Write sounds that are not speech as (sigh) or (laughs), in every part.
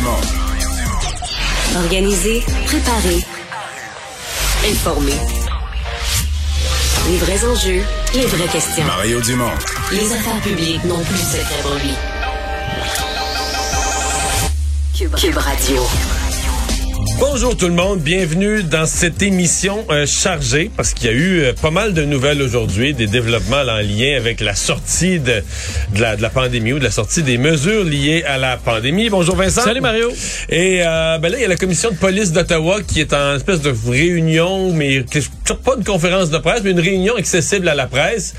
Dumont. Organiser, préparer, informer. Les vrais enjeux, les vraies questions. Mario Dumont. Les affaires publiques n'ont plus de secret pour lui. Cube, Cube Radio. Bonjour tout le monde, bienvenue dans cette émission euh, chargée parce qu'il y a eu euh, pas mal de nouvelles aujourd'hui, des développements en lien avec la sortie de, de, la, de la pandémie ou de la sortie des mesures liées à la pandémie. Bonjour Vincent. Salut Mario. Et euh, ben là, il y a la commission de police d'Ottawa qui est en espèce de réunion, mais qui- pas de conférence de presse, mais une réunion accessible à la presse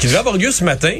qui devait avoir lieu ce matin.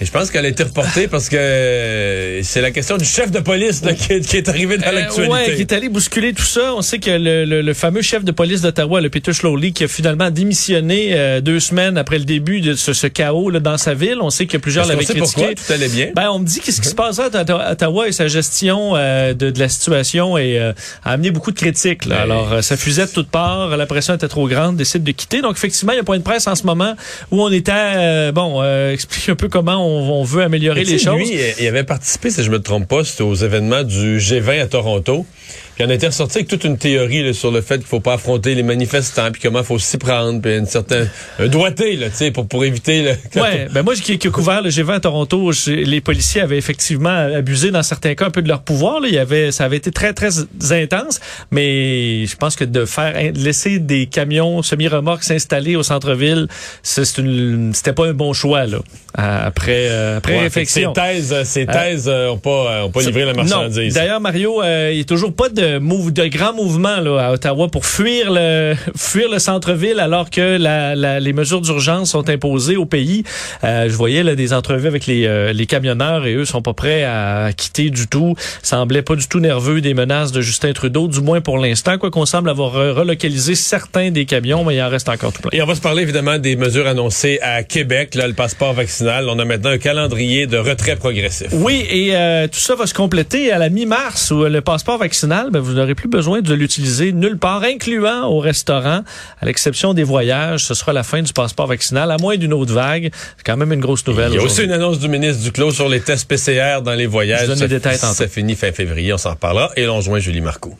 Et je pense qu'elle a été reportée parce que euh, c'est la question du chef de police là, qui, est, qui est arrivé dans Euh, l'actualité. ouais, qui est allé bousculer tout ça. On sait que le, le- le fameux chef de police d'Ottawa, le Peter Slowly, qui a finalement démissionné euh, deux semaines après le début de ce, ce chaos là, dans sa ville. On sait que plusieurs l'avaient critiqué. pourquoi tout allait bien? Ben, on me dit qu'est-ce qui se passe à Otta- Ottawa et sa gestion euh, de, de la situation et, euh, a amené beaucoup de critiques. Là. Ben, Alors, ça fusait de toutes parts. La pression était trop grande. Décide de quitter. Donc, effectivement, il y a un point de presse en ce moment où on était, bon, euh, explique un peu comment on, on veut améliorer les choses. Lui, il avait participé, si je me trompe pas, c'était aux événements du G20 à Toronto. Puis on était ressorti avec toute une théorie là, sur le fait qu'il faut pas affronter les manifestants, puis comment il faut s'y prendre, puis une certaine un doigté là, tu sais, pour pour éviter. Le, quand (laughs) Ouais, ben moi qui, qui ai couvert le G20 à Toronto, les policiers avaient effectivement abusé dans certains cas un peu de leur pouvoir. Là. Il y avait, ça avait été très très intense, mais je pense que de faire laisser des camions semi-remorques s'installer au centre-ville, c'était pas un bon choix là. Après euh, après Ouais, réflexion. Ces thèses, euh, ces thèses euh, ont pas euh, ont pas livré la marchandise. D'ailleurs, Mario, euh, il a toujours pas de, move, de grand mouvement là, à Ottawa pour fuir le, (laughs) fuir le centre-ville alors que la, la- les mesures d'urgence sont imposées au pays. Euh, je voyais là, des entrevues avec les, euh, les camionneurs et eux sont pas prêts à quitter du tout. Semblaient pas du tout nerveux des menaces de Justin Trudeau, du moins pour l'instant, quoi qu'on semble avoir relocalisé certains des camions, mais il en reste encore tout plein. Et on va se parler évidemment des mesures annoncées à Québec, là, le passeport vaccinal. On a maintenant un calendrier de retrait progressif. Oui, et euh, tout ça va se compléter à la mi-mars où le passeport vaccinal, ben, vous n'aurez plus besoin de l'utiliser nulle part, incluant au restaurant, à l'exception des voyages. Ce sera la fin du passeport vaccinal, à moins d'une autre vague. C'est quand même une grosse nouvelle. Il y a aussi une annonce du ministre Duclos sur les tests PCR dans les voyages. Je donne ça, les détails tantôt. ça finit fin février, on s'en reparlera. Et l'on joint Julie Marcoux.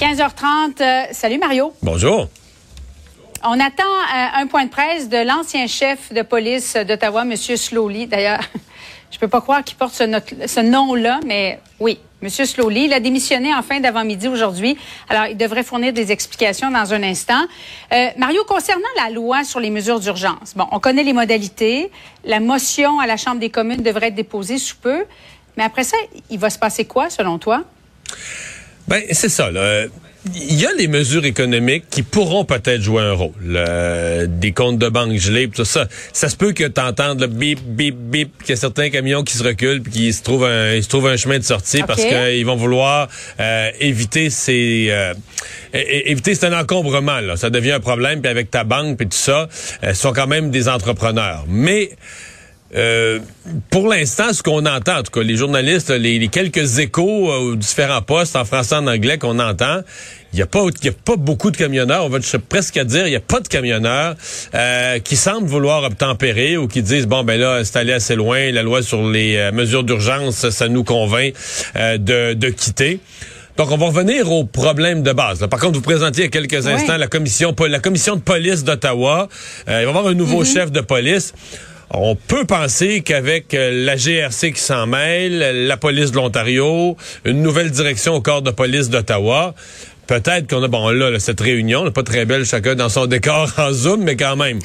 15h30. euh, salut Mario. Bonjour. On attend euh, un point de presse de l'ancien chef de police d'Ottawa, M. Slowly. D'ailleurs, je peux pas croire qu'il porte ce, nom-là, mais oui, M. Slowly. Il a démissionné en fin d'avant-midi aujourd'hui. Alors, il devrait fournir des explications dans un instant. Euh, Mario, concernant la loi sur les mesures d'urgence, bon, on connaît les modalités. La motion à la Chambre des communes devrait être déposée sous peu. Mais après ça, il va se passer quoi, selon toi? Ben, c'est ça, là. Il y a les mesures économiques qui pourront peut-être jouer un rôle. Le- des comptes de banque gelés, tout ça. Ça se peut que tu entendes le bip, bip, bip, qu'il y a certains camions qui se reculent puis qui se trouvent un, ils se trouvent un chemin de sortie parce qu'ils vont vouloir euh, éviter ces... euh, éviter, c'est un encombrement, là. Ça devient un problème, puis avec ta banque, puis tout ça, euh, ce sont quand même des entrepreneurs. Mais... Euh, pour l'instant, ce qu'on entend, en tout cas, les journalistes, les, les quelques échos euh, aux différents postes en français et en anglais qu'on entend, il n'y a, a pas beaucoup de camionneurs, on va presque dire, il n'y a pas de camionneurs euh, qui semblent vouloir obtempérer ou qui disent, bon, ben là, c'est allé assez loin, la loi sur les euh, mesures d'urgence, ça, nous convainc euh, de, de quitter. Donc, on va revenir au problème de base. là. Par contre, vous présentiez il y a quelques instants la commission, la commission de police d'Ottawa. Euh, il va y avoir un nouveau chef de police. On peut penser qu'avec euh, la GRC qui s'en mêle, la police de l'Ontario, une nouvelle direction au corps de police d'Ottawa, peut-être qu'on a, bon là, là, cette réunion, là, pas très belle chacun dans son décor (laughs) en Zoom, mais quand même.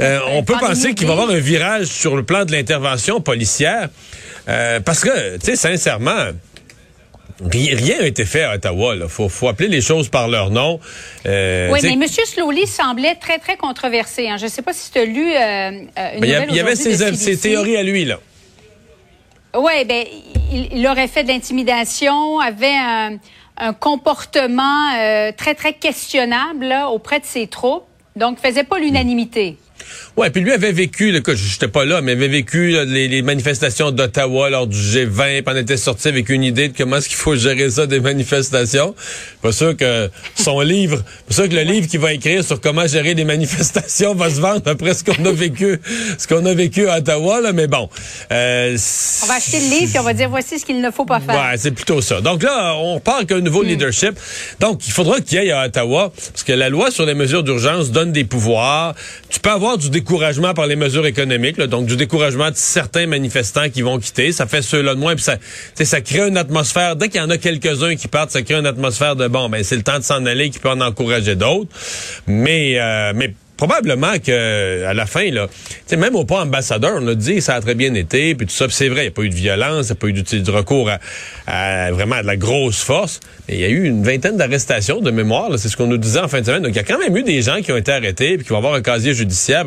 Euh, on peut penser qu'il va y avoir un virage sur le plan de l'intervention policière. euh, parce que, tu sais, sincèrement, rien n'a été fait à Ottawa. Il faut, faut appeler les choses par leur nom. Euh, Oui, mais M. Slowly semblait très, très controversé. hein. Je ne sais pas si tu as lu euh, une ben, il y a- nouvelle il y avait ses, de ses CBC. théories à lui, là. Oui, ben, il, il aurait fait de l'intimidation, avait un, un comportement euh, très, très questionnable là, auprès de ses troupes. Donc, faisait pas l'unanimité. Ouais, puis lui avait vécu, le cas, j'étais pas là, mais avait vécu là, les, les manifestations d'Ottawa lors du G20, puis on était sorti avec une idée de comment est-ce qu'il faut gérer ça des manifestations. Pas sûr que son (laughs) livre, pas sûr que le livre qu'il va écrire sur comment gérer des manifestations va se vendre après ce qu'on a vécu, ce qu'on a vécu à Ottawa, là, mais bon. Euh, on va acheter le livre et on va dire voici ce qu'il ne faut pas faire. Ouais, c'est plutôt ça. Donc là, on parle qu'un nouveau mm. leadership. Donc, il faudra qu'il y ait à Ottawa, parce que la loi sur les mesures d'urgence donne des pouvoirs. Tu peux avoir du découragement par les mesures économiques, donc du découragement de certains manifestants qui vont quitter. Ça fait ceux-là de moins, puis ça, ça crée une atmosphère. Dès qu'il y en a quelques-uns qui partent, ça crée une atmosphère de bon, ben c'est le temps de s'en aller, qui peut en encourager d'autres. Mais, euh, mais probablement que à la fin là, même au pas ambassadeur, on a dit ça a très bien été, puis tout ça, c'est vrai, il n'y a pas eu de violence, il n'y a pas eu du, recours à, vraiment à de la grosse force, mais il y a eu une vingtaine d'arrestations de mémoire, c'est ce qu'on nous disait en fin de semaine. Donc il y a quand même eu des gens qui ont été arrêtés puis qui vont avoir un casier judiciaire.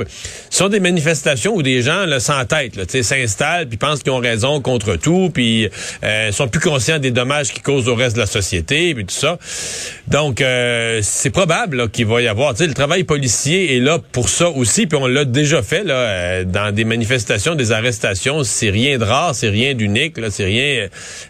Ce sont des manifestations où des gens là, sans tête, s'installent puis pensent qu'ils ont raison contre tout, puis euh, sont plus conscients des dommages qu'ils causent au reste de la société, puis tout ça. Donc euh, c'est probable qu'il va y avoir, tu le travail policier est là pour ça aussi, puis on l'a déjà fait là, euh, dans des manifestations, des arrestations. C'est rien de rare, c'est rien d'unique, là, c'est rien,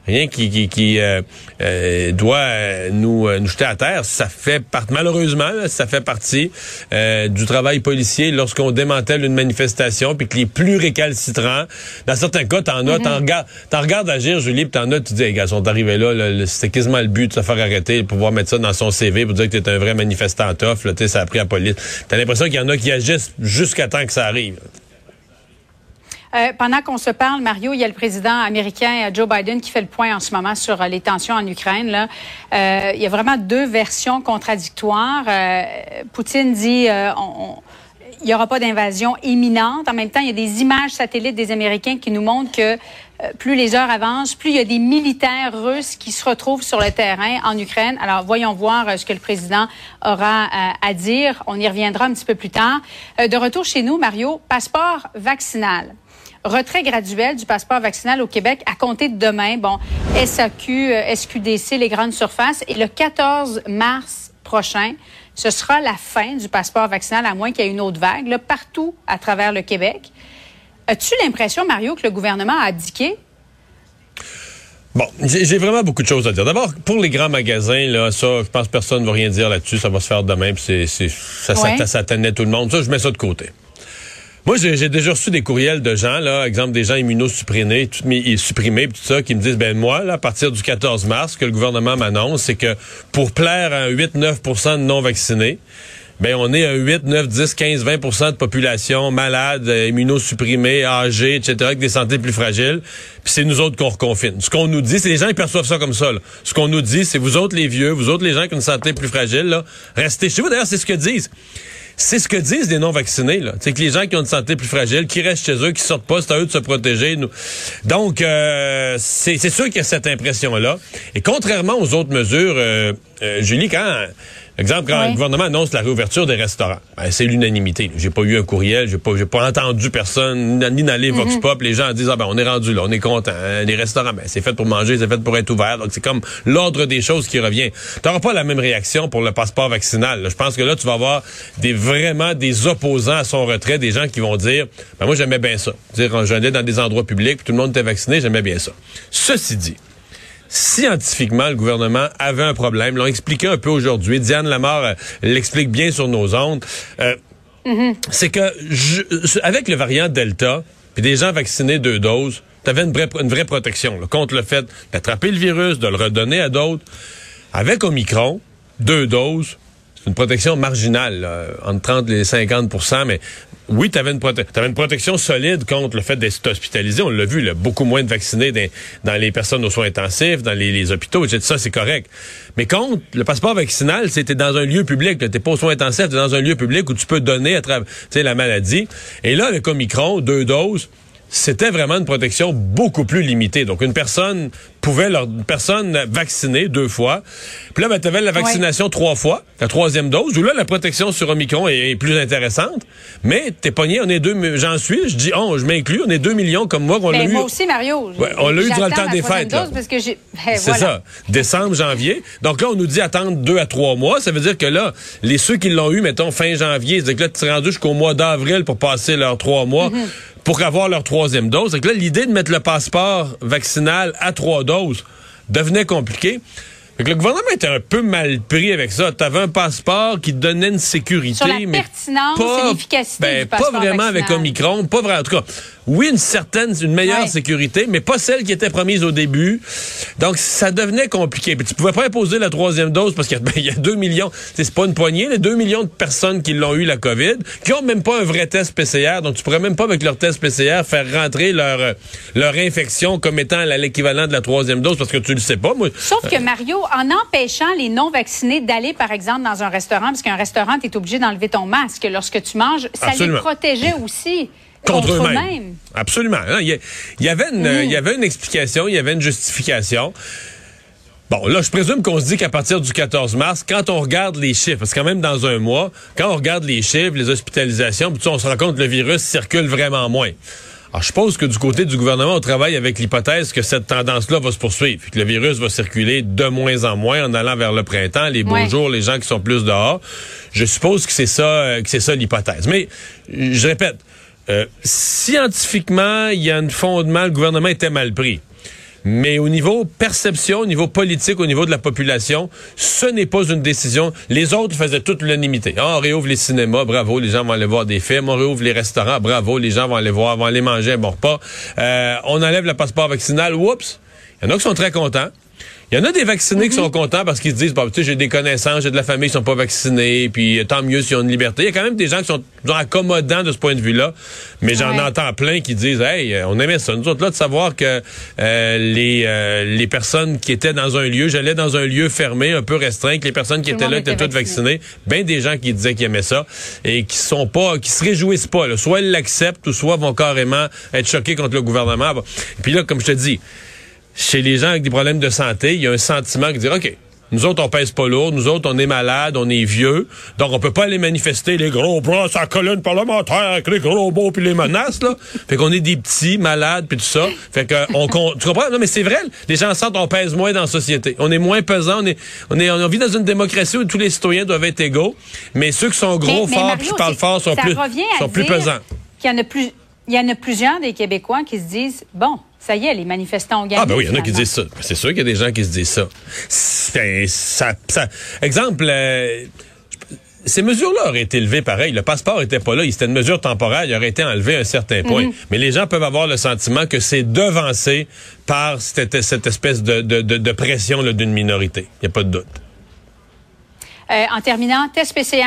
rien qui, qui, qui euh, euh, doit nous, nous jeter à terre. Ça fait partie, malheureusement, ça fait partie du travail policier lorsqu'on démantèle une manifestation, puis que les plus récalcitrants, dans certains cas, t'en as, t'en mm-hmm. regardes, t'en regardes agir, Julie, puis t'en as, tu dis, les gars, sont arrivés là, c'était quasiment le but de se faire arrêter, de pouvoir mettre ça dans son CV pour dire que t'es un vrai manifestant tough, là, ça a pris la police. T'as l'impression qu'il y en a qui agissent jusqu'à temps que ça arrive. Euh, pendant qu'on se parle, Mario, il y a le président américain euh, Joe Biden qui fait le point en ce moment sur euh, les tensions en Ukraine. Là. il y a vraiment deux versions contradictoires. Poutine dit on, n'y aura pas d'invasion imminente. En même temps, il y a des images satellites des Américains qui nous montrent que plus les heures avancent, plus il y a des militaires russes qui se retrouvent sur le terrain en Ukraine. Alors, voyons voir euh, ce que le président aura euh, à dire. On y reviendra un petit peu plus tard. de retour chez nous, Mario, passeport vaccinal retrait graduel du passeport vaccinal au Québec à compter de demain. Bon, SAQ, SQDC, les grandes surfaces. Et le 14 mars prochain, ce sera la fin du passeport vaccinal, à moins qu'il y ait une autre vague, partout à travers le Québec. As-tu l'impression, Mario, que le gouvernement a abdiqué? Bon, j'ai vraiment beaucoup de choses à dire. D'abord, pour les grands magasins, là, ça, je pense que personne ne va rien dire là-dessus. Ça va se faire demain, puis c'est, ça, ça, ça, tout le monde. Ça, je mets ça de côté. Moi, j'ai déjà reçu des courriels de gens, là, exemple des gens immunosupprimés, tout, supprimés, tout ça, qui me disent, ben moi, là, à partir du 14 mars, ce que le gouvernement m'annonce, c'est que pour plaire à 8-9% de non-vaccinés, ben on est à 8, 9, 10, 15, 20% de population malade, euh, immunosupprimée, âgée, etc., avec des santé plus fragiles. Puis c'est nous autres qu'on reconfine. Ce qu'on nous dit, c'est les gens qui perçoivent ça comme ça. Là. Ce qu'on nous dit, c'est vous autres les vieux, vous autres les gens qui ont une santé plus fragile, là, restez chez vous. D'ailleurs, c'est ce que disent. C'est ce que disent les non-vaccinés. C'est que les gens qui ont une santé plus fragile, qui restent chez eux, qui sortent pas, c'est à eux de se protéger. Nous. Donc, euh, c'est sûr qu'il y a cette impression-là. Et contrairement aux autres mesures, euh, euh Julie, quand Exemple, quand le gouvernement annonce la réouverture des restaurants, ben, c'est l'unanimité. J'ai pas eu un courriel, j'ai pas, j'ai pas entendu personne, ni dans les Vox mhm. Pop, les gens disent, ah ben, on est rendu là, on est content. Hein. Les restaurants, ben, c'est fait pour manger, c'est fait pour être ouvert. Donc, c'est comme l'ordre des choses qui revient. T'auras pas la même réaction pour le passeport vaccinal. Je pense que là, tu vas avoir des, vraiment des opposants à son retrait, des gens qui vont dire, ben, moi, j'aimais bien ça. Dire, j'allais dans des endroits publics, tout le monde était vacciné, j'aimais bien ça. Ceci dit, scientifiquement, le gouvernement avait un problème. L'ont expliqué un peu aujourd'hui. Diane Lamar euh, l'explique bien sur nos ondes. Euh. C'est que avec le variant Delta, puis des gens vaccinés deux doses, tu avais une vraie, une vraie protection contre le fait d'attraper le virus, de le redonner à d'autres. Avec Omicron, deux doses, c'est une protection marginale, entre 30 et 50% mais oui, tu avais, une protection solide contre le fait d'être hospitalisé. On l'a vu, beaucoup moins de vaccinés dans, les personnes aux soins intensifs, dans les, hôpitaux, Ça, c'est correct. Mais contre le passeport vaccinal, c'était dans un lieu public. Tu pas aux soins intensifs, tu dans un lieu public où tu peux donner à travers la maladie. Et là, avec Omicron, deux doses, c'était vraiment une protection beaucoup plus limitée. Donc, une personne pouvaient leur personne vaccinée deux fois. Puis là, ben, tu avais la vaccination trois fois, la troisième dose, où là, la protection sur Omicron est, est plus intéressante. Mais t'es pogné, on est deux, j'en suis, je dis on, je m'inclus, on est deux millions comme moi qu'on l'a Ben, eu. moi aussi, Mario. Ouais, on l'a eu durant le temps des fêtes. Ben, C'est voilà. ça. Décembre, janvier. Donc là, on nous dit attendre deux à trois mois. Ça veut dire que là, les ceux qui l'ont eu, mettons, fin janvier, c'est que là, tu es rendu jusqu'au mois d'avril pour passer leurs trois mois. Mm-hmm. Pour avoir leur troisième dose. C'est que là, l'idée de mettre le passeport vaccinal à trois doses devenait compliquée. Fait que le gouvernement était un peu mal pris avec ça. Tu avais un passeport qui te donnait une sécurité, Sur la mais pertinence pas, l'efficacité ben, du pas vraiment avec. Omicron, pas vraiment. En tout cas, oui, une certaine, une meilleure Ouais. sécurité, mais pas celle qui était promise au début. Donc, ça devenait compliqué. Puis tu pouvais pas imposer la troisième dose parce qu'il y a- (laughs) ben, il y a deux millions, c'est pas une poignée, les deux millions de personnes qui l'ont eu la COVID, qui ont même pas un vrai test PCR. Donc, tu pourrais même pas avec leur test PCR faire rentrer leur euh, leur infection comme étant l'équivalent de la troisième dose parce que tu le sais pas. Moi, Sauf que Mario, en empêchant les non-vaccinés d'aller, par exemple, dans un restaurant, parce qu'un restaurant, tu es obligé d'enlever ton masque lorsque tu manges, ça Absolument. les protégeait aussi contre, contre, eux-mêmes. Absolument. Hein, Il y, avait une, il y avait une explication, il y avait une justification. Bon, là, je présume qu'on se dit qu'à partir du 14 mars, quand on regarde les chiffres, parce que quand même dans un mois, quand on regarde les chiffres, les hospitalisations, on se rend compte que le virus circule vraiment moins. Alors, je suppose que du côté du gouvernement, on travaille avec l'hypothèse que cette tendance-là va se poursuivre, que le virus va circuler de moins en moins en allant vers le printemps, les beaux Ouais. jours, les gens qui sont plus dehors. Je suppose que c'est ça, euh, que c'est ça l'hypothèse. Mais je répète, euh, scientifiquement, il y a un fondement, le gouvernement était mal pris. Mais au niveau perception, au niveau politique, au niveau de la population, ce n'est pas une décision. Les autres faisaient toute l'unanimité. Ah, on réouvre les cinémas, bravo, les gens vont aller voir des films. On réouvre les restaurants, bravo, les gens vont aller voir, vont aller manger un bon repas. Euh, on enlève le passeport vaccinal, oups. Il y en a qui sont très contents. Il y en a des vaccinés qui sont contents parce qu'ils se disent, bah, tu sais, j'ai des connaissances, j'ai de la famille qui sont pas vaccinés, puis euh, tant mieux s'ils ont une liberté. Il y a quand même des gens qui sont accommodants de ce point de vue-là, mais j'en Ouais. entends plein qui disent, hey, euh, on aimait ça. Nous autres, là, de savoir que euh, les, euh, les personnes qui étaient dans un lieu, j'allais dans un lieu fermé, un peu restreint, que les personnes qui Tout étaient là étaient toutes vacciné. vaccinées. Ben des gens qui disaient qu'ils aimaient ça et qui sont pas, qui se réjouissent pas. Là. Soit ils l'acceptent ou soit vont carrément être choqués contre le gouvernement. Puis là, comme je te dis, chez les gens avec des problèmes de santé, il y a un sentiment qui dit OK. Nous autres, on pèse pas lourd. Nous autres, on est malades, on est vieux. Donc, on peut pas aller manifester les gros bras sur la colonne parlementaire avec les gros mots puis les menaces, là. Fait qu'on est des petits malades puis tout ça. Fait que, on, con- tu comprends? Non, mais c'est vrai. Les gens sentent on pèse moins dans la société. On est moins pesant. On est, on est, on vit dans une démocratie où tous les citoyens doivent être égaux. Mais ceux qui sont gros, Mais- mais forts Mario, qui parlent fort sont plus, sont plus pesants. qu'il y en a plus. Il y en a plusieurs des Québécois qui se disent bon, ça y est, les manifestants ont gagné. Ah, ben oui, il y en a qui disent ça. C'est sûr qu'il y a des gens qui se disent ça. Ça- exemple, euh, ces mesures-là auraient été levées pareil. Le passeport était pas là. C'était une mesure temporaire. Il aurait été enlevé à un certain point. Mhm. Mais les gens peuvent avoir le sentiment que c'est devancé par cette, cette espèce de, de- de- de pression d'une minorité. Il n'y a pas de doute. Euh, en terminant, test PCR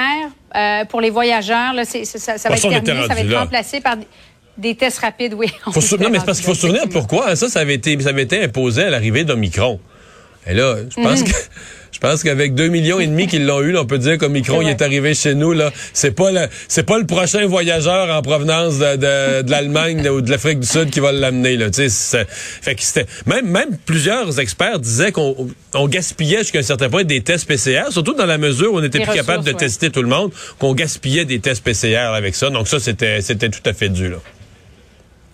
euh, pour les voyageurs, là, ça, ça va être terminé, ça va rendu être là. remplacé par des, tests rapides, oui. Faut (laughs) non, mais c'est parce qu'il faut se souvenir pourquoi. hein, Ça, ça avait été, ça avait été imposé à l'arrivée d'Omicron. Et là, je Mhm. pense que. Je pense qu'avec deux millions et demi qu'ils l'ont eu, là, on peut dire qu'Omicron il est arrivé chez nous. là. C'est pas le, c'est pas le prochain voyageur en provenance de, de, de l'Allemagne ou de l'Afrique du Sud qui va l'amener. Là. Fait que c'était même même plusieurs experts disaient qu'on on gaspillait jusqu'à un certain point des tests PCR, surtout dans la mesure où on n'était plus capable de ouais. tester tout le monde, qu'on gaspillait des tests PCR avec ça. Donc ça, c'était c'était tout à fait dû. Là.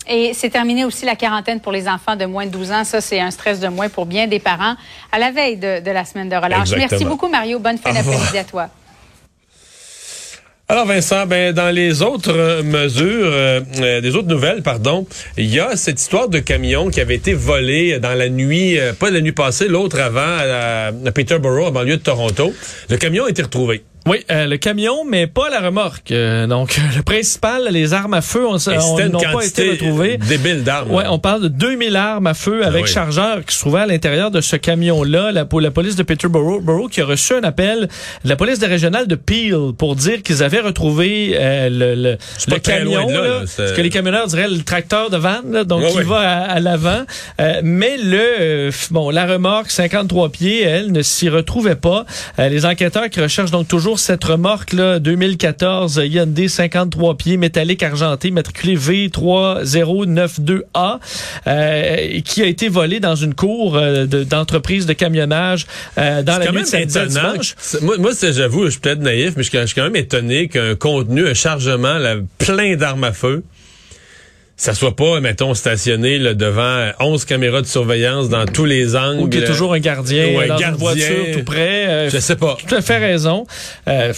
Et c'est terminé aussi la quarantaine pour les enfants de moins de 12 ans. Ça, c'est un stress de moins pour bien des parents à la veille de, de la semaine de relâche. Exactement. Merci beaucoup, Mario. Bonne fin d'après-midi à toi. Alors Vincent, ben dans les autres euh, mesures, euh, euh, des autres nouvelles, pardon, il y a cette histoire de camion qui avait été volé dans la nuit, euh, pas la nuit passée, l'autre avant, à, à Peterborough, en banlieue de Toronto. Le camion a été retrouvé. Oui, euh, le camion, mais pas la remorque. Euh, donc, (laughs) le principal, les armes à feu, on, n'ont pas été retrouvées. débile d'armes. Ouais, on parle de 2000 armes à feu avec oui. chargeur qui se trouvait à l'intérieur de ce camion-là. La, la police de Peterborough Borough qui a reçu un appel de la police des régionales de Peel pour dire qu'ils avaient retrouvé euh, le, le, le camion, de là, ce que les camionneurs diraient le tracteur de van, là, donc qui va à, à l'avant. Euh, mais le euh, bon, la remorque 53 pieds, elle ne s'y retrouvait pas. Euh, les enquêteurs qui recherchent donc toujours cette remorque là 2014 Hyundai 53 pieds métallique argenté matriculé V3092A euh, qui a été volée dans une cour euh, de- d'entreprise de, camionnage euh, dans la nuit de étonnant. Moi, j'avoue, je suis peut-être naïf, mais je suis je suis quand même étonné qu'un contenu, un chargement, là, plein d'armes à feu, ça soit pas, mettons, stationné là, devant 11 caméras de surveillance dans tous les angles. Ou qu'il y a toujours un gardien Ou un dans gardien. une voiture tout près. euh, Je sais pas. Tout à fait raison. Euh,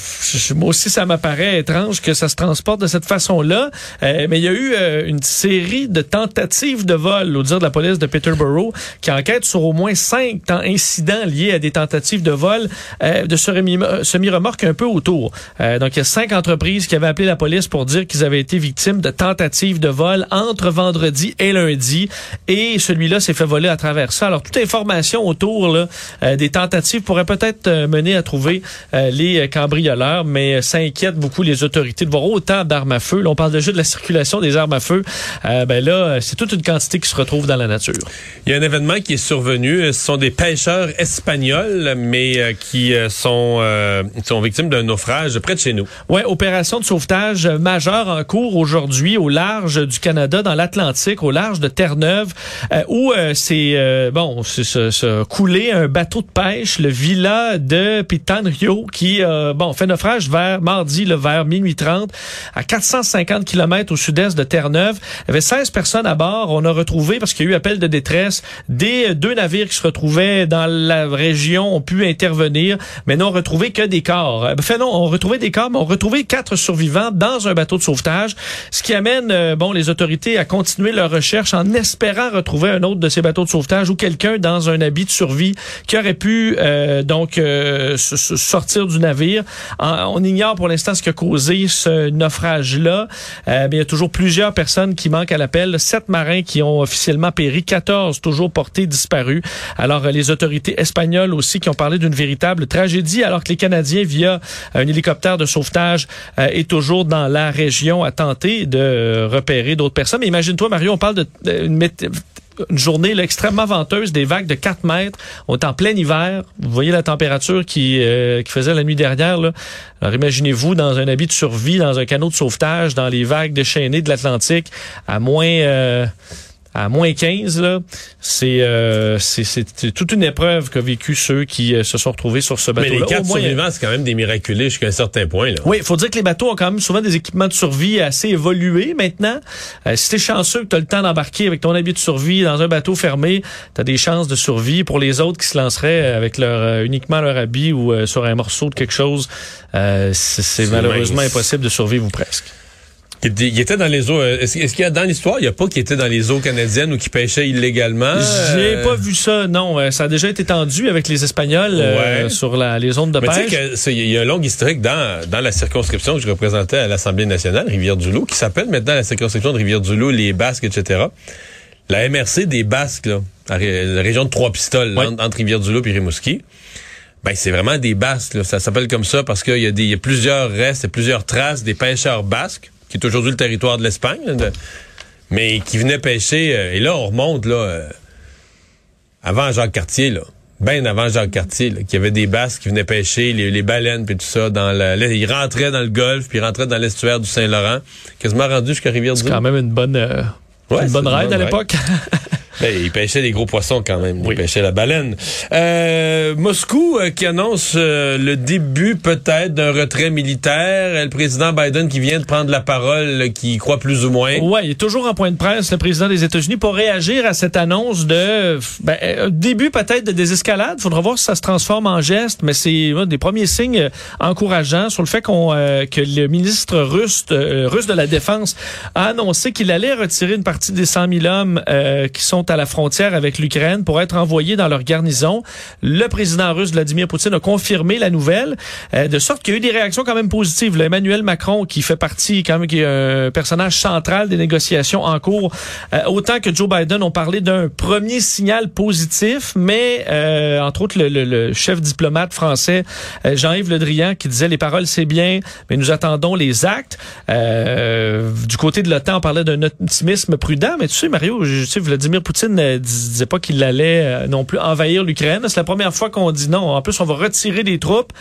moi aussi, ça m'apparaît étrange que ça se transporte de cette façon-là. Euh, mais il y a eu euh, une série de tentatives de vol, au dire de la police de Peterborough, qui enquête sur au moins cinq incidents liés à des tentatives de vol euh, de euh, semi-remorque un peu autour. Euh, donc, il y a cinq entreprises qui avaient appelé la police pour dire qu'ils avaient été victimes de tentatives de vol entre vendredi et lundi. Et celui-là s'est fait voler à travers ça. Alors, toute information autour là, euh, des tentatives pourrait peut-être euh, mener à trouver euh, les cambrioleurs, mais ça inquiète beaucoup les autorités de voir autant d'armes à feu. Là, on parle déjà de la circulation des armes à feu. Euh, ben là, c'est toute une quantité qui se retrouve dans la nature. Il y a un événement qui est survenu. Ce sont des pêcheurs espagnols, mais qui sont, sont victimes d'un naufrage près de chez nous. Ouais, opération de sauvetage majeure en cours aujourd'hui au large du Canada, dans l'Atlantique, au large de Terre-Neuve, euh, où euh, c'est euh, bon, se, coulé un bateau de pêche, le Villa de Pitanrio, qui euh, bon fait naufrage vers mardi, le vers minuit 30, à 450 km au sud-est de Terre-Neuve. Il y avait 16 personnes à bord. On a retrouvé, parce qu'il y a eu appel de détresse, des euh, deux navires qui se retrouvaient dans la région ont pu intervenir, mais n'ont retrouvé que des corps. Fait non, on a retrouvé des corps, mais on a retrouvé quatre survivants dans un bateau de sauvetage, ce qui amène bon les autorités à continuer leur recherche en espérant retrouver un autre de ces bateaux de sauvetage ou quelqu'un dans un habit de survie qui aurait pu euh, donc euh, sortir du navire. En- on ignore pour l'instant ce qui a causé ce naufrage-là, euh, mais il y a toujours plusieurs personnes qui manquent à l'appel. Sept marins qui ont officiellement péri, 14 toujours portés disparus. Alors euh, les autorités espagnoles aussi qui ont parlé d'une véritable tragédie, alors que les Canadiens, via un hélicoptère de sauvetage, euh, est toujours dans la région à tenter de repérer d'autres Mais imagine-toi, Mario, on parle de, de- une mété- une journée extrêmement venteuse, des vagues de 4 mètres. On est en plein hiver. Vous voyez la température qui, euh, faisait la nuit dernière. Alors imaginez-vous dans un habit de survie, dans un canot de sauvetage, dans les vagues déchaînées de l'Atlantique, à moins... euh, à moins 15, là, c'est euh, c'est- c'est toute une épreuve qu'a vécu ceux qui euh, se sont retrouvés sur ce Mais bateau-là. les Au quatre moins, survivants, c'est quand même des miraculés jusqu'à un certain point. Là. oui, il faut dire que les bateaux ont quand même souvent des équipements de survie assez évolués maintenant. Euh, si t'es chanceux que tu as le temps d'embarquer avec ton habit de survie dans un bateau fermé, tu as des chances de survie. Pour les autres qui se lanceraient avec leur euh, uniquement leur habit ou euh, sur un morceau de quelque chose, euh, c'est malheureusement mince. impossible de survivre ou presque. Il était- dans les eaux. euh, Est-ce qu'il y a dans l'histoire, il n'y a pas qui était dans les eaux canadiennes ou qui pêchait illégalement? J'ai Euh, pas vu ça, non. Euh, Ça a déjà été tendu avec les Espagnols euh, sur la, les zones de Mais pêche. il y a un long historique dans, dans la circonscription que je représentais à l'Assemblée nationale, Rivière-du-Loup, qui s'appelle maintenant la circonscription de Rivière-du-Loup, les Basques, etc. La MRC des Basques, là, la, ré- la région de Trois-Pistoles, Ouais. entre, entre Rivière-du-Loup et Rimouski, ben c'est vraiment des Basques. là. Ça s'appelle comme ça parce qu'il y, a des- il y a plusieurs restes et plusieurs traces des pêcheurs basques, qui est aujourd'hui le territoire de l'Espagne, de- mais qui venaient pêcher. euh, et là, on remonte là euh, avant Jacques Cartier, là. Ben avant Jacques Cartier, là, qu'il y avait des Basques qui venaient pêcher, les, les baleines puis tout ça. Dans la, là, ils rentraient dans le golfe, puis ils rentraient dans l'estuaire du Saint-Laurent, quasiment rendu jusqu'à C'est Rivière-du-Loup. quand même une bonne, euh, Ouais, une bonne c'est bonne à l'époque. (laughs) Ben, ils pêchaient des gros poissons quand même. Oui. Ils pêchaient la baleine. Euh, Moscou euh, qui annonce euh, le début peut-être d'un retrait militaire. Euh, Le président Biden qui vient de prendre la parole, qui y croit plus ou moins. Ouais, il est toujours en point de presse, le président des États-Unis, pour réagir à cette annonce de ben, début peut-être de désescalade. Faudra voir si ça se transforme en geste, mais c'est des premiers signes encourageants sur le fait qu'on que le ministre russe, russe de la Défense a annoncé qu'il allait retirer une partie des 100 000 hommes qui sont à la frontière avec l'Ukraine pour être envoyés dans leur garnison. Le président russe Vladimir Poutine a confirmé la nouvelle, euh, de sorte qu'il y a eu des réactions quand même positives. Là, Emmanuel Macron, qui fait partie quand même, qui est un personnage central des négociations en cours, euh, autant que Joe Biden ont parlé d'un premier signal positif, mais euh, entre autres le, le- le chef diplomate français euh, Jean-Yves Le Drian qui disait les paroles c'est bien, mais nous attendons les actes. Euh, du côté de l'OTAN, on parlait d'un optimisme prudent, mais tu sais Mario, tu sais Vladimir Poutine ne disait pas qu'il allait euh, non plus envahir l'Ukraine. C'est la première fois qu'on dit non. En plus, on va retirer des troupes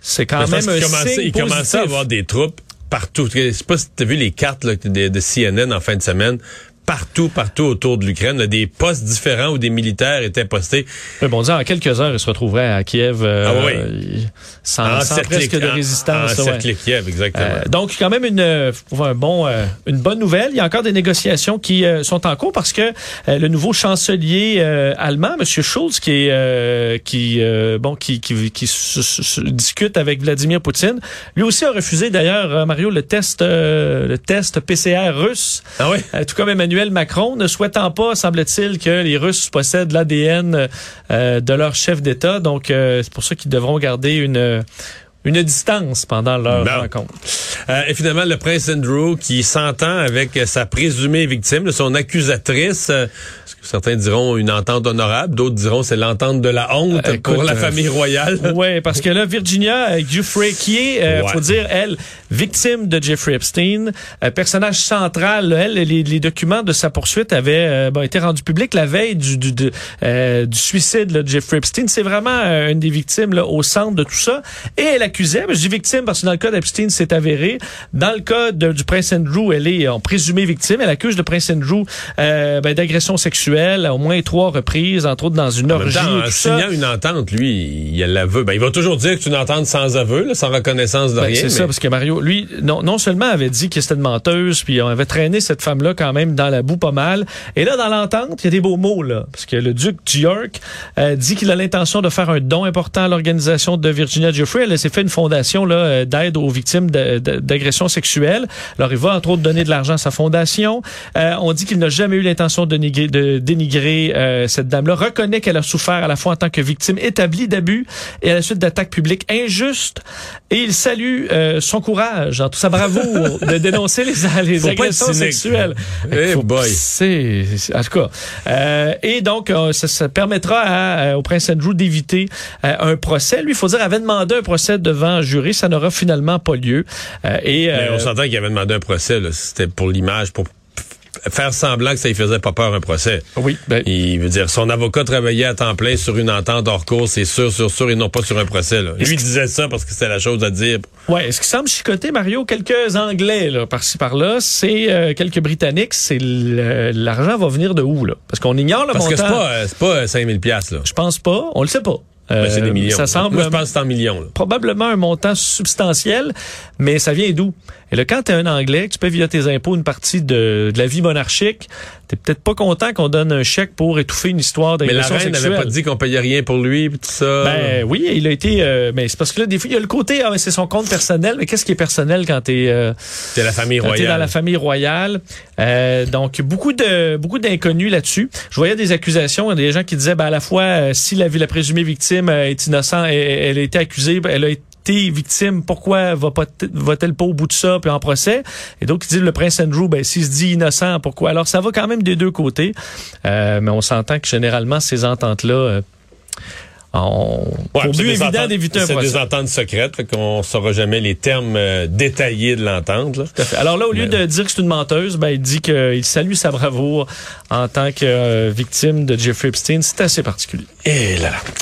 C'est quand même un signe il commençait à avoir des troupes partout. Je sais pas si tu as vu les cartes là, de, de CNN en fin de semaine. Partout, partout autour de l'Ukraine, des postes différents où des militaires étaient postés. Mais bon, en quelques heures, il se retrouverait à Kiev euh, Ah oui. sans, sans presque de en- résistance. ouais. encerclé Kiev, exactement. Euh, donc, quand même une, un bon, euh, une bonne nouvelle. Il y a encore des négociations qui euh, sont en cours parce que euh, le nouveau chancelier euh, allemand, M. Schulz, qui est euh, qui euh, bon qui qui, qui se- se- se discute avec Vladimir Poutine, lui aussi a refusé d'ailleurs Mario le test euh, le test PCR russe. ah oui? Tout comme Emmanuel Macron, ne souhaitant pas, semble-t-il, que les Russes possèdent l'ADN euh, de leur chef d'État. Donc, euh, c'est pour ça qu'ils devront garder une, une distance pendant leur rencontre. Euh, et finalement, le prince Andrew qui s'entend avec sa présumée victime, son accusatrice. euh, ce que certains diront une entente honorable, d'autres diront c'est l'entente de la honte Euh, écoute, pour la euh, famille royale. (laughs) Oui, parce que là, Virginia euh, Giuffre, qui est, euh, Ouais. faut dire, elle, victime de Jeffrey Epstein, personnage central, là, elle, les, les documents de sa poursuite avaient euh, bon, été rendus publics la veille du, du, de- euh, du suicide là, de Jeffrey Epstein. C'est vraiment une des victimes là, au centre de tout ça. Et elle accusait, mais je dis victime parce que dans le cas d'Epstein, c'est avéré. Dans le cas de- du prince Andrew, elle est en présumée victime. Elle accuse le prince Andrew euh, ben, d'agression sexuelle à au moins trois reprises, entre autres dans une En même orgie. temps, et en tout ça. signant une entente, lui, il a l'aveu. Ben, il va toujours dire que c'est une entente sans aveu, là, sans reconnaissance de Ben, rien. c'est mais- ça, parce que Mario, lui, non, non seulement avait dit que c'était une menteuse, puis on avait traîné cette femme-là quand même dans la boue pas mal. Et là, dans l'entente, il y a des beaux mots, là. Parce que le duc de York euh, dit qu'il a l'intention de faire un don important à l'organisation de Virginia Giuffre. Elle s'est fait une fondation là euh, d'aide aux victimes d'agressions sexuelles. Alors, il va entre autres donner de l'argent à sa fondation. Euh, on dit qu'il n'a jamais eu l'intention de, de dénigrer euh, cette dame-là. Reconnaît qu'elle a souffert à la fois en tant que victime établie d'abus et à la suite d'attaques publiques injustes. Et il salue euh, son courage, en toute sa bravoure de (laughs) dénoncer les, Faut agressions sexuelles. Eh Faut- boy. C'est, c'est- en tout cas. Euh, et donc, euh, ça, ça permettra à, euh, au prince Andrew d'éviter euh, un procès. Lui, il faut dire, avait demandé un procès devant un jury. Ça n'aura finalement pas lieu. Euh, et Mais euh, on s'entend qu'il avait demandé un procès. C'était pour l'image, pour faire semblant que ça lui faisait pas peur un procès. oui, ben, Il veut dire, son avocat travaillait à temps plein sur une entente hors cours, c'est sûr, sûr, sûr, et non pas sur un procès. Là. Lui que- disait ça parce que c'était la chose à dire. Ouais, ce qui semble chicoter, Mario, quelques Anglais là, par-ci par-là, c'est euh, quelques Britanniques, c'est l'argent va venir de où là? Parce qu'on ignore le Parce que c'est montant. pas, euh, c'est pas euh, 5000 piastres, là. Je pense pas, on le sait pas. Ben, c'est Euh, des millions. Ça semble Moi, je pense c'est en millions. Là. probablement un montant substantiel, mais ça vient d'où? Et là, quand tu es un Anglais, tu payes via tes impôts une partie de, de la vie monarchique, t'es peut-être pas content qu'on donne un chèque pour étouffer une histoire Mais la d'agression reine sexuelle. n'avait pas dit qu'on payait rien pour lui, pis tout ça. Ben oui, il a été... euh, mais c'est parce que là, des fois, il y a le côté, ah, c'est son compte personnel, mais qu'est-ce qui est personnel quand t'es... Euh, c'est la famille quand t'es royale. dans la famille royale? Euh, donc, beaucoup de beaucoup d'inconnus là-dessus. Je voyais des accusations, des gens qui disaient, ben, à la fois, euh, si la, la présumée victime euh, est innocente, elle, a été accusée, ben, elle a été victime, pourquoi va pas va-t-elle pas au bout de ça puis en procès? Et donc ils disent le prince Andrew, ben s'il se dit innocent, pourquoi? Alors ça va quand même des deux côtés, Euh, mais on s'entend que généralement ces ententes là, on, Ouais, pour c'est but évident d'éviter un C'est procès. des ententes secrètes, qu'on saura jamais les termes euh, détaillés de l'entente. Alors là, au lieu Mais- de dire que c'est une menteuse, ben, il dit qu'il salue sa bravoure en tant que euh, victime de Jeffrey Epstein. C'est assez particulier. Et là.